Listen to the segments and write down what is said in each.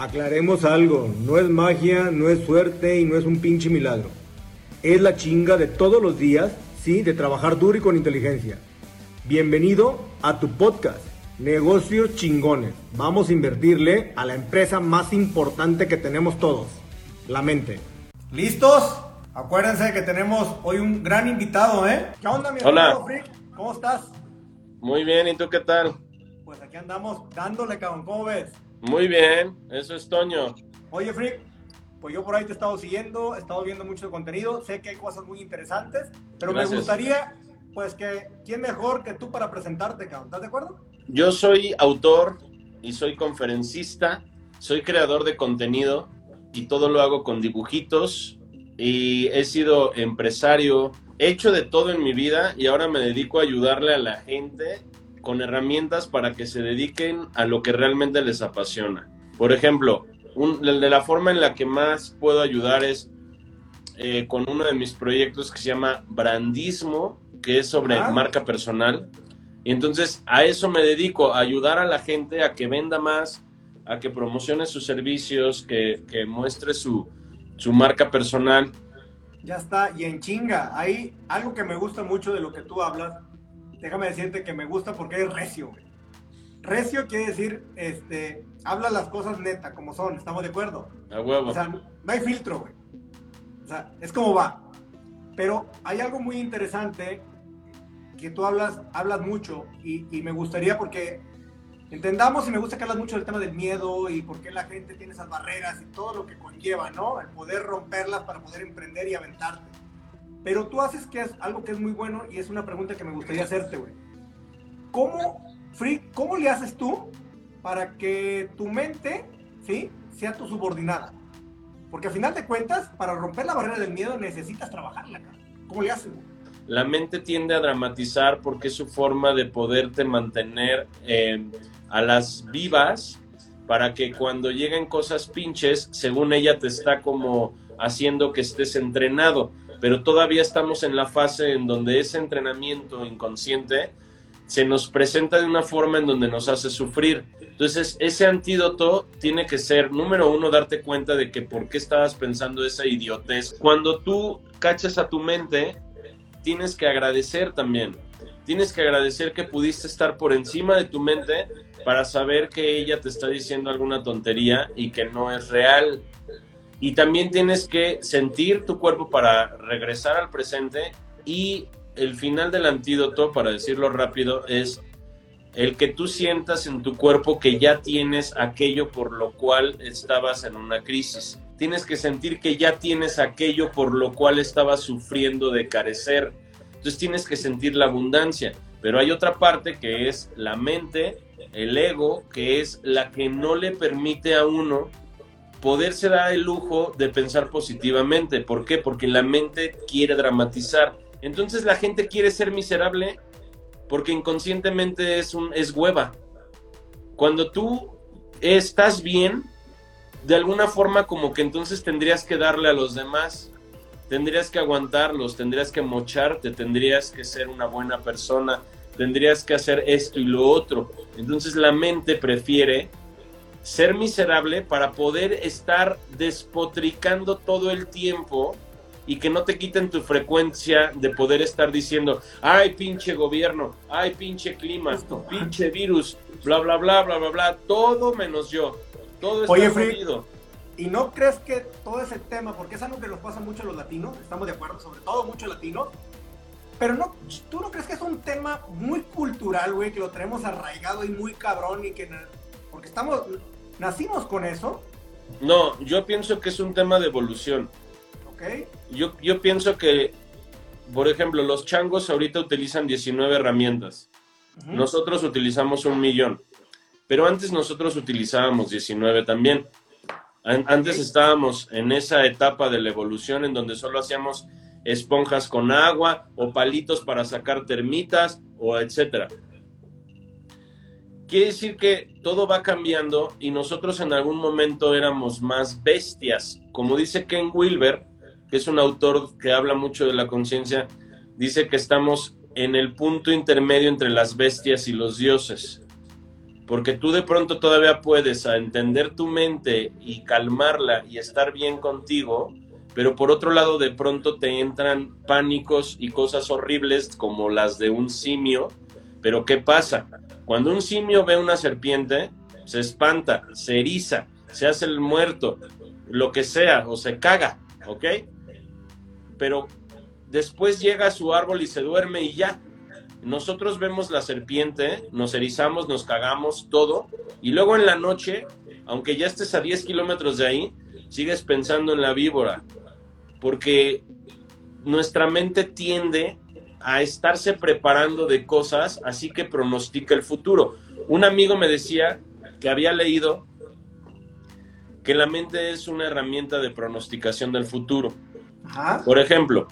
Aclaremos algo, no es magia, no es suerte y no es un pinche milagro. Es la chinga de todos los días, sí, de trabajar duro y con inteligencia. Bienvenido a tu podcast, Negocios Chingones. Vamos a invertirle a la empresa más importante que tenemos todos, la mente. ¿Listos? Acuérdense que tenemos hoy un gran invitado, ¿eh? ¿Qué onda, mi Hola. amigo Frick? ¿Cómo estás? Muy bien, ¿y tú qué tal? Pues aquí andamos dándole, cabrón, ¿cómo ves? Muy bien, eso es Toño. Oye, Frick, pues yo por ahí te he estado siguiendo, he estado viendo mucho contenido, sé que hay cosas muy interesantes, pero Gracias. me gustaría, pues que, ¿quién mejor que tú para presentarte, cabrón? ¿Estás de acuerdo? Yo soy autor y soy conferencista, soy creador de contenido y todo lo hago con dibujitos y he sido empresario, he hecho de todo en mi vida y ahora me dedico a ayudarle a la gente con herramientas para que se dediquen a lo que realmente les apasiona. Por ejemplo, un- de la forma en la que más puedo ayudar es eh, con uno de mis proyectos que se llama Brandismo, que es sobre Ah. marca personal. Y entonces a eso me dedico, a ayudar a la gente a que venda más, a que promocione sus servicios, que, que muestre su, su marca personal. Ya está, y en chinga, hay algo que me gusta mucho de lo que tú hablas, déjame decirte que me gusta porque es recio, güey. Recio quiere decir, este, habla las cosas neta, como son, ¿estamos de acuerdo? A huevo. O sea, no hay filtro, güey. O sea, es como va. Pero hay algo muy interesante que tú hablas, hablas mucho y, y me gustaría porque entendamos y me gusta que hablas mucho del tema del miedo y por qué la gente tiene esas barreras y todo lo que conlleva, ¿no? El poder romperlas para poder emprender y aventarte. Pero tú haces que es algo que es muy bueno y es una pregunta que me gustaría hacerte, güey. ¿Cómo, Free, cómo le haces tú para que tu mente, ¿sí? Sea tu subordinada? Porque al final de cuentas, para romper la barrera del miedo necesitas trabajarla, cara. ¿Cómo le haces? La mente tiende a dramatizar porque es su forma de poderte mantener eh, a las vivas para que cuando lleguen cosas pinches, según ella te está como haciendo que estés entrenado, pero todavía estamos en la fase en donde ese entrenamiento inconsciente se nos presenta de una forma en donde nos hace sufrir. Entonces, ese antídoto tiene que ser, número uno, darte cuenta de que por qué estabas pensando esa idiotez. Cuando tú cachas a tu mente, tienes que agradecer también. Tienes que agradecer que pudiste estar por encima de tu mente para saber que ella te está diciendo alguna tontería y que no es real. Y también tienes que sentir tu cuerpo para regresar al presente y el final del antídoto, para decirlo rápido, es el que tú sientas en tu cuerpo que ya tienes aquello por lo cual estabas en una crisis. Tienes que sentir que ya tienes aquello por lo cual estabas sufriendo de carecer. Entonces tienes que sentir la abundancia. Pero hay otra parte que es la mente, el ego, que es la que no le permite a uno poderse dar el lujo de pensar positivamente. ¿Por qué? Porque la mente quiere dramatizar. Entonces la gente quiere ser miserable porque inconscientemente es, un, es hueva. Cuando tú estás bien, de alguna forma como que entonces tendrías que darle a los demás, tendrías que aguantarlos, tendrías que mocharte, tendrías que ser una buena persona, tendrías que hacer esto y lo otro. Entonces la mente prefiere ser miserable para poder estar despotricando todo el tiempo y que no te quiten tu frecuencia de poder estar diciendo, ay pinche gobierno, ay pinche clima, Justo. pinche virus, bla bla bla bla bla bla, todo menos yo. Todo está Oye, jodido. ¿Y no crees que todo ese tema, porque es algo que nos pasa mucho a los latinos, estamos de acuerdo, sobre todo mucho latinos, pero no, tú no crees que es un tema muy cultural, güey, que lo tenemos arraigado y muy cabrón y que, porque estamos, nacimos con eso, No, yo pienso que es un tema de evolución. ¿ok? Yo, yo pienso que, por ejemplo, los changos ahorita utilizan 19 herramientas. Nosotros utilizamos un millón, pero antes nosotros utilizábamos 19 también. An- Antes estábamos en esa etapa de la evolución en donde solo hacíamos esponjas con agua o palitos para sacar termitas o etcétera. Quiere decir que todo va cambiando y nosotros en algún momento éramos más bestias. Como dice Ken Wilber, que es un autor que habla mucho de la conciencia, dice que estamos en el punto intermedio entre las bestias y los dioses. porque tú de pronto todavía puedes entender tu mente y calmarla y estar bien contigo, pero por otro lado de pronto te entran pánicos y cosas horribles como las de un simio, pero ¿qué pasa? Cuando un simio ve una serpiente, se espanta, se eriza, se hace el muerto, lo que sea, o se caga, ¿ok? Pero después llega a su árbol y se duerme y ya. Nosotros vemos la serpiente, nos erizamos, nos cagamos, todo, y luego en la noche, aunque ya estés a 10 kilómetros de ahí, sigues pensando en la víbora, porque nuestra mente tiende a estarse preparando de cosas, así que pronostica el futuro. Un amigo me decía que había leído que la mente es una herramienta de pronosticación del futuro. Por ejemplo,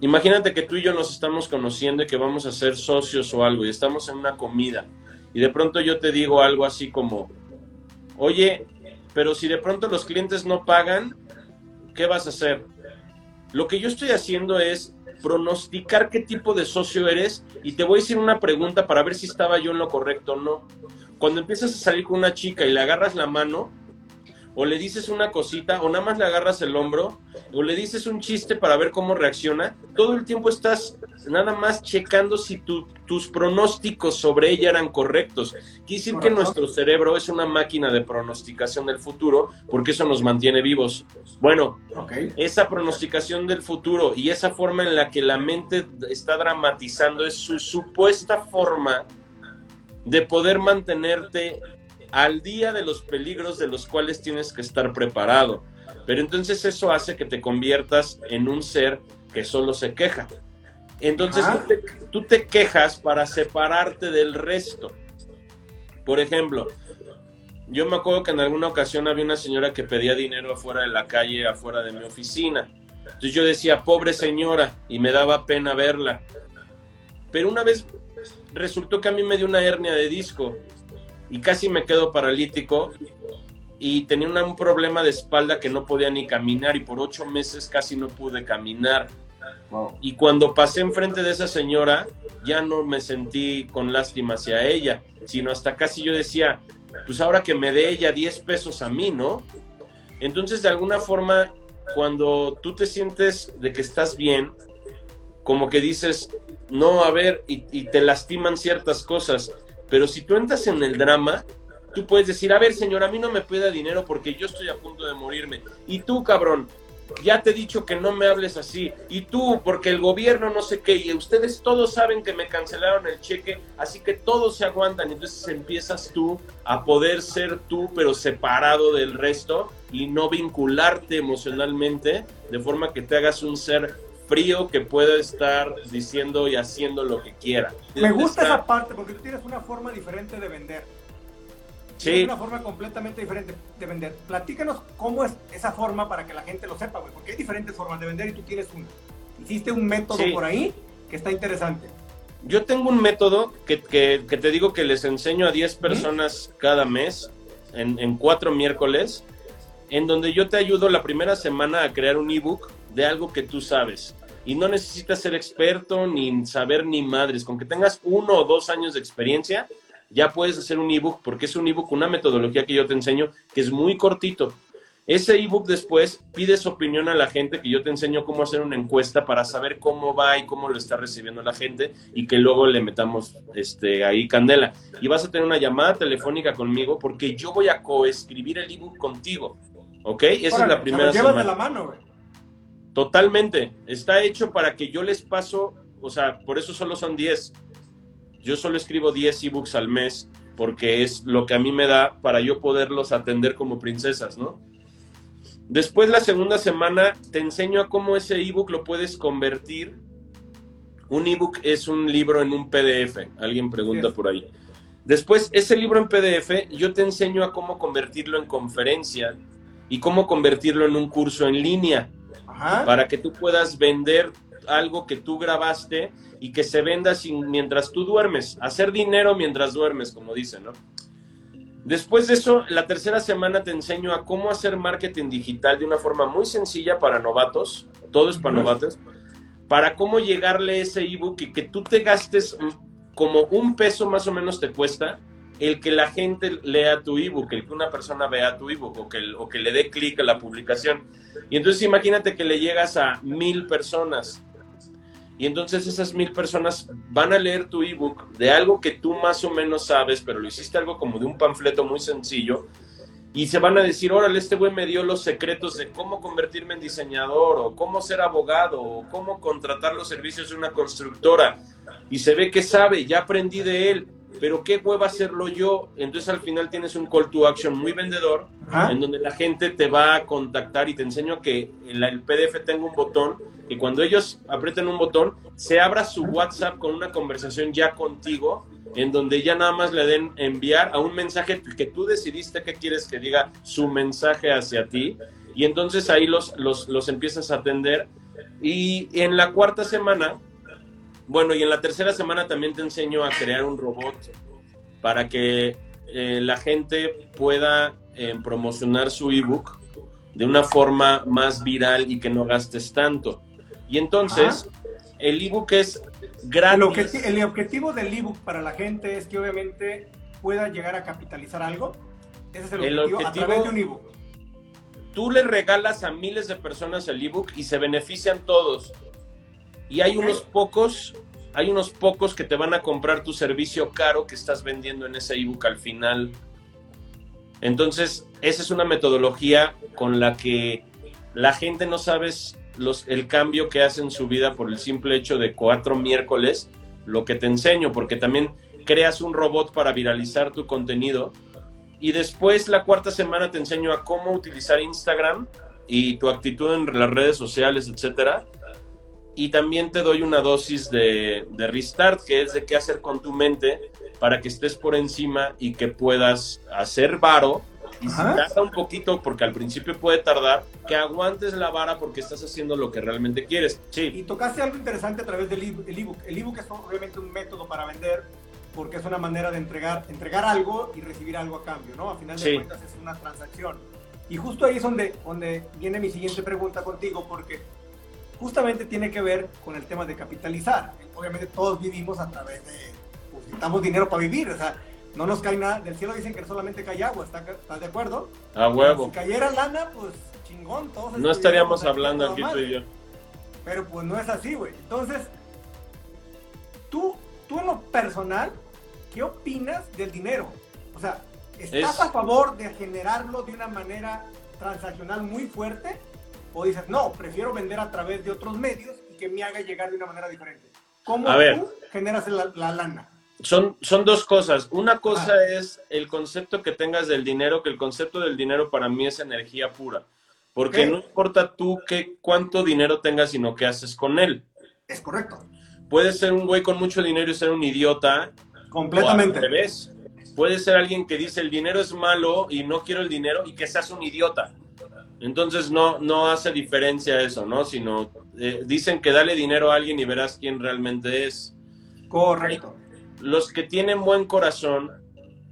imagínate que tú y yo nos estamos conociendo y que vamos a ser socios o algo y estamos en una comida y de pronto yo te digo algo así como, oye, pero si de pronto los clientes no pagan, ¿qué vas a hacer? Lo que yo estoy haciendo es pronosticar qué tipo de socio eres y te voy a decir una pregunta para ver si estaba yo en lo correcto o no. Cuando empiezas a salir con una chica y le agarras la mano, o le dices una cosita, o nada más le agarras el hombro, o le dices un chiste para ver cómo reacciona, todo el tiempo estás nada más checando si tus pronósticos sobre ella eran correctos. Quiere decir que nuestro cerebro es una máquina de pronosticación del futuro, porque eso nos mantiene vivos. Bueno, esa pronosticación del futuro y esa forma en la que la mente está dramatizando es su supuesta forma de poder mantenerte al día de los peligros de los cuales tienes que estar preparado. Pero entonces eso hace que te conviertas en un ser que solo se queja. Entonces tú te, quejas para separarte del resto. Por ejemplo, yo me acuerdo que en alguna ocasión había una señora que pedía dinero afuera de la calle, afuera de mi oficina. Entonces yo decía, pobre señora, y me daba pena verla. Pero una vez resultó que a mí me dio una hernia de disco y casi me quedo paralítico y tenía un problema de espalda que no podía ni caminar y por ocho meses casi no pude caminar. Y cuando pasé enfrente de esa señora, ya no me sentí con lástima hacia ella, sino hasta casi yo decía, pues ahora que me dé ella 10 pesos a mí, ¿no? Entonces, de alguna forma, cuando tú te sientes de que estás bien, como que dices, no, a ver, y, y te lastiman ciertas cosas, pero si tú entras en el drama, tú puedes decir, a ver, señor, a mí no me pida dinero porque yo estoy a punto de morirme. Y tú, cabrón, ya te he dicho que no me hables así. Y tú, porque el gobierno no sé qué, y ustedes todos saben que me cancelaron el cheque, así que todos se aguantan. Entonces empiezas tú a poder ser tú, pero separado del resto y no vincularte emocionalmente de forma que te hagas un ser frío que puede estar diciendo y haciendo lo que quiera. Me gusta esa parte porque tú tienes una forma diferente de vender. Sí. una forma completamente diferente de vender. Platícanos cómo es esa forma para que la gente lo sepa, güey, porque hay diferentes formas de vender y tú tienes un, hiciste un método por ahí que está interesante. Yo tengo un método que, que, que te digo que les enseño a 10 personas cada mes, en, en cuatro miércoles, en donde yo te ayudo la primera semana a crear un ebook de algo que tú sabes y no necesitas ser experto ni saber ni madres. Con que tengas uno o dos años de experiencia, ya puedes hacer un ebook, porque es un ebook, una metodología que yo te enseño, que es muy cortito. Ese ebook después pides opinión a la gente, que yo te enseño cómo hacer una encuesta para saber cómo va y cómo lo está recibiendo la gente y que luego le metamos este, ahí candela. Y vas a tener una llamada telefónica conmigo porque yo voy a coescribir el ebook contigo. ¿Ok? Esa es la primera. Llevas de la mano, güey. Totalmente. Está hecho para que yo les paso, o sea, por eso solo son 10. Yo solo escribo 10 ebooks al mes porque es lo que a mí me da para yo poderlos atender como princesas, ¿no? Después la segunda semana te enseño a cómo ese ebook lo puedes convertir. Un ebook es un libro en un PDF, alguien pregunta por ahí. Después, ese libro en PDF, yo te enseño a cómo convertirlo en conferencia y cómo convertirlo en un curso en línea para que tú puedas vender algo que tú grabaste y que se venda sin, mientras tú duermes, hacer dinero mientras duermes, como dicen, ¿no? Después de eso, la tercera semana te enseño a cómo hacer marketing digital de una forma muy sencilla para novatos, todo es para novatos, para cómo llegarle ese ebook y que tú te gastes como un peso más o menos te cuesta el que la gente lea tu ebook, el que una persona vea tu ebook o que, o que le dé clic a la publicación. Y entonces imagínate que le llegas a mil personas. Y entonces esas mil personas van a leer tu ebook de algo que tú más o menos sabes, pero lo hiciste algo como de un panfleto muy sencillo y se van a decir, órale, este güey me dio los secretos de cómo convertirme en diseñador o cómo ser abogado o cómo contratar los servicios de una constructora. Y se ve que sabe, ya aprendí de él, pero qué hueva hacerlo yo. Entonces al final tienes un call to action muy vendedor, en donde la gente te va a contactar y te enseño que el, el PDF tenga un botón y cuando ellos aprieten un botón, se abra su WhatsApp con una conversación ya contigo en donde ya nada más le den enviar a un mensaje que tú decidiste que quieres que diga su mensaje hacia ti y entonces ahí los, los, los empiezas a atender y en la cuarta semana, bueno, y en la tercera semana también te enseño a crear un robot para que eh, la gente pueda eh, promocionar su ebook de una forma más viral y que no gastes tanto. Y entonces, el ebook es el, objetivo del ebook para la gente es que obviamente pueda llegar a capitalizar algo. Ese es el, objetivo, a través de un ebook. Tú le regalas a miles de personas el ebook y se benefician todos. Y hay unos pocos, hay unos pocos que te van a comprar tu servicio caro que estás vendiendo en ese ebook al final. Entonces, esa es una metodología con la que la gente no sabes el cambio que hace en su vida por el simple hecho de cuatro miércoles, lo que te enseño, porque también creas un robot para viralizar tu contenido. Y después la cuarta semana te enseño a cómo utilizar Instagram y tu actitud en las redes sociales, etcétera. Y también te doy una dosis de, de restart, que es de qué hacer con tu mente para que estés por encima y que puedas hacer varo y si tarda un poquito, porque al principio puede tardar, que aguantes la vara porque estás haciendo lo que realmente quieres. Sí. Y tocaste algo interesante a través del ebook. El ebook es obviamente un método para vender porque es una manera de entregar, entregar algo y recibir algo a cambio, ¿no? A final de cuentas es una transacción. Y justo ahí es donde, donde viene mi siguiente pregunta contigo, porque justamente tiene que ver con el tema de capitalizar. Obviamente todos vivimos a través de, pues, necesitamos dinero para vivir, o sea, no nos cae nada, del cielo dicen que solamente cae agua, ¿estás de acuerdo? A huevo. Si cayera lana, pues chingón, todos. No estaríamos hablando aquí tú y yo. Pero pues no es así, güey. Entonces, tú, tú en lo personal, ¿qué opinas del dinero? O sea, ¿estás a favor de generarlo de una manera transaccional muy fuerte? ¿O dices, no, prefiero vender a través de otros medios y que me haga llegar de una manera diferente? ¿Cómo tú generas la lana? Son, son dos cosas. Una cosa ah. es el concepto que tengas del dinero, que el concepto del dinero para mí es energía pura. Porque no importa tú qué, cuánto dinero tengas, sino qué haces con él. Es correcto. Puedes ser un güey con mucho dinero y ser un idiota. Completamente. ves Puede ser alguien que dice el dinero es malo y no quiero el dinero y que seas un idiota. Entonces no, no hace diferencia eso, ¿no? Sino eh, dicen que dale dinero a alguien y verás quién realmente es. Correcto los que tienen buen corazón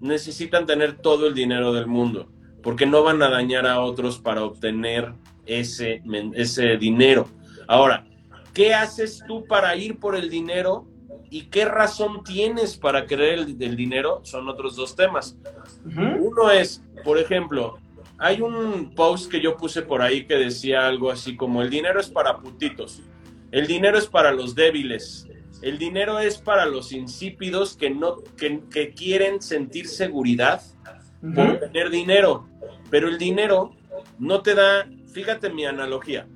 necesitan tener todo el dinero del mundo, porque no van a dañar a otros para obtener ese, ese dinero. Ahora, ¿qué haces tú para ir por el dinero y qué razón tienes para querer el, dinero? Son otros dos temas. Uno es, por ejemplo, hay un post que yo puse por ahí que decía algo así como, el dinero es para putitos, el dinero es para los débiles, el dinero es para los insípidos que no que, quieren sentir seguridad por tener dinero, pero el dinero no te da, fíjate mi analogía.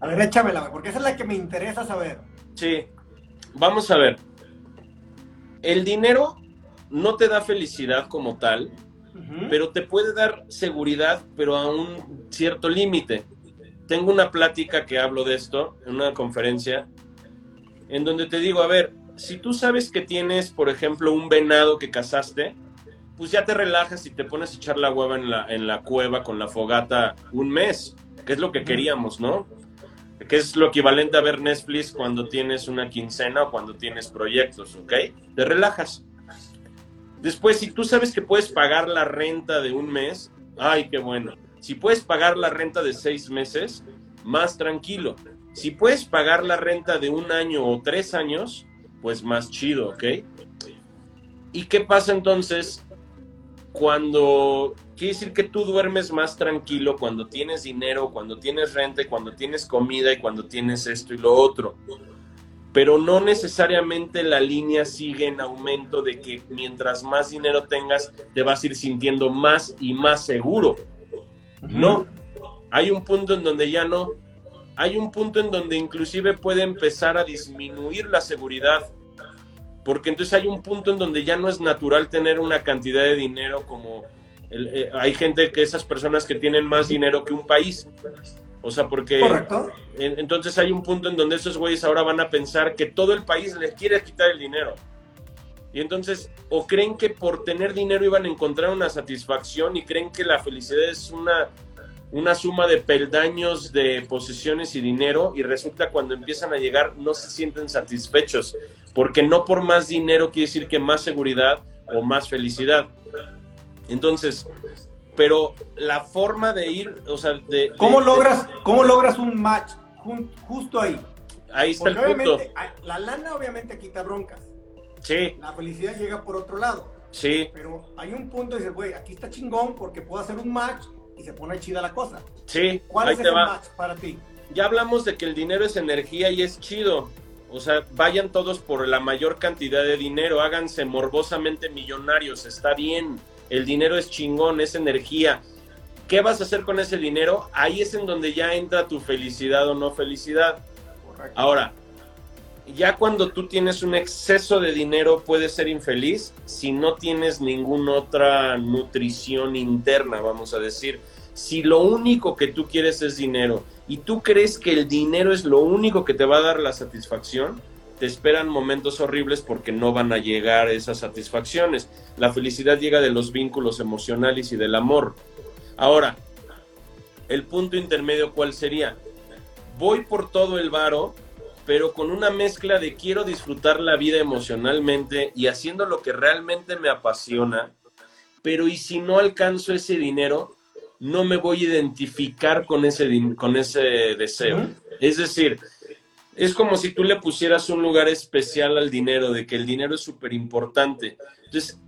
A ver, échamela, porque esa es la que me interesa saber. Sí. Vamos a ver. El dinero no te da felicidad como tal, pero te puede dar seguridad, pero a un cierto límite. Tengo una plática que hablo de esto en una conferencia en donde te digo, a ver, si tú sabes que tienes, por ejemplo, un venado que cazaste, pues ya te relajas y te pones a echar la hueva en la, en la cueva con la fogata un mes, que es lo que queríamos, ¿no? Que es lo equivalente a ver Netflix cuando tienes una quincena o cuando tienes proyectos, ¿ok? Te relajas. Después, si tú sabes que puedes pagar la renta de un mes, ay, qué bueno. Si puedes pagar la renta de seis meses, más tranquilo. Si puedes pagar la renta de un año o tres años, pues más chido, ¿ok? ¿Y qué pasa entonces cuando quiere decir que tú duermes más tranquilo cuando tienes dinero, cuando tienes renta, cuando tienes comida y cuando tienes esto y lo otro. Pero no necesariamente la línea sigue en aumento de que mientras más dinero tengas, te vas a ir sintiendo más y más seguro. No, hay un punto en donde ya no. Hay un punto en donde inclusive puede empezar a disminuir la seguridad porque entonces hay un punto en donde ya no es natural tener una cantidad de dinero como eh, hay gente que esas personas que tienen más dinero que un país. O sea, porque Correcto. entonces hay un punto en donde esos güeyes ahora van a pensar que todo el país les quiere quitar el dinero. Y entonces, o creen que por tener dinero iban a encontrar una satisfacción y creen que la felicidad es una, una suma de peldaños de posesiones y dinero y resulta cuando empiezan a llegar no se sienten satisfechos porque no por más dinero quiere decir que más seguridad o más felicidad. Entonces, pero la forma de ir, o sea, de... ¿Cómo, logras, ¿cómo logras un match justo ahí? Ahí está el punto. La lana obviamente quita broncas. Sí. La felicidad llega por otro lado. Sí. Pero hay un punto de decir, güey, aquí está chingón porque puedo hacer un match y se pone chida la cosa. Sí. ¿Cuál es el match para ti? Ya hablamos de que el dinero es energía y es chido. O sea, vayan todos por la mayor cantidad de dinero, háganse morbosamente millonarios, está bien. El dinero es chingón, es energía. ¿Qué vas a hacer con ese dinero? Ahí es en donde ya entra tu felicidad o no felicidad. Ahora, ya cuando tú tienes un exceso de dinero puedes ser infeliz si no tienes ninguna otra nutrición interna, vamos a decir. Si lo único que tú quieres es dinero y tú crees que el dinero es lo único que te va a dar la satisfacción, te esperan momentos horribles porque no van a llegar esas satisfacciones. La felicidad llega de los vínculos emocionales y del amor. Ahora, el punto intermedio, ¿cuál sería? Voy por todo el varo, pero con una mezcla de quiero disfrutar la vida emocionalmente y haciendo lo que realmente me apasiona, pero ¿y si no alcanzo ese dinero? no me voy a identificar con ese, con ese deseo. Es decir, es como si tú le pusieras un lugar especial al dinero, de que el dinero es súper importante. Entonces,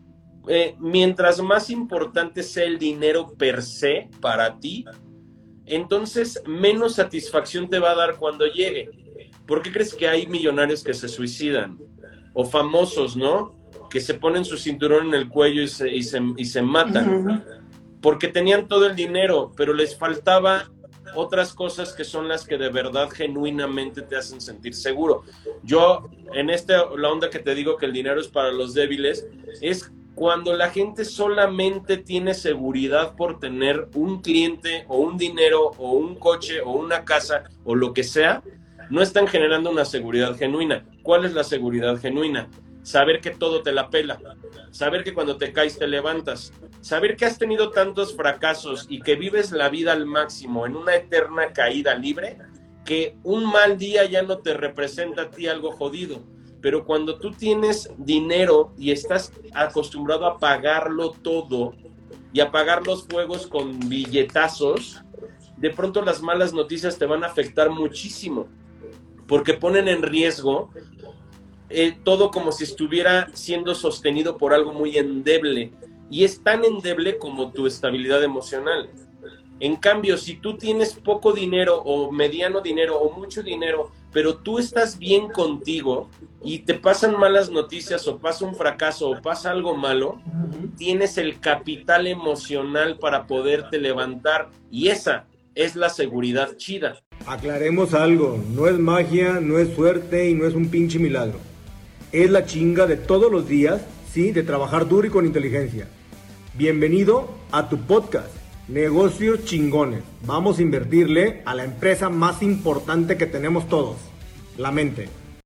eh, mientras más importante sea el dinero per se para ti, entonces menos satisfacción te va a dar cuando llegue. ¿Por qué crees que hay millonarios que se suicidan? O famosos, ¿no? Que se ponen su cinturón en el cuello y se, y se, matan porque tenían todo el dinero, pero les faltaba otras cosas que son las que de verdad genuinamente te hacen sentir seguro. Yo, en esta, la onda que te digo que el dinero es para los débiles, es cuando la gente solamente tiene seguridad por tener un cliente o un dinero o un coche o una casa o lo que sea, no están generando una seguridad genuina. ¿Cuál es la seguridad genuina? Saber que todo te la pela, saber que cuando te caes te levantas, saber que has tenido tantos fracasos y que vives la vida al máximo en una eterna caída libre, que un mal día ya no te representa a ti algo jodido. Pero cuando tú tienes dinero y estás acostumbrado a pagarlo todo y a pagar los fuegos con billetazos, de pronto las malas noticias te van a afectar muchísimo, porque ponen en riesgo eh, todo como si estuviera siendo sostenido por algo muy endeble. Y es tan endeble como tu estabilidad emocional. En cambio, si tú tienes poco dinero o mediano dinero o mucho dinero, pero tú estás bien contigo y te pasan malas noticias o pasa un fracaso o pasa algo malo, tienes el capital emocional para poderte levantar y esa es la seguridad chida. Aclaremos algo, no es magia, no es suerte y no es un pinche milagro es la chinga de todos los días, sí, de trabajar duro y con inteligencia. Bienvenido a tu podcast, Negocios Chingones. Vamos a invertirle a la empresa más importante que tenemos todos, la mente.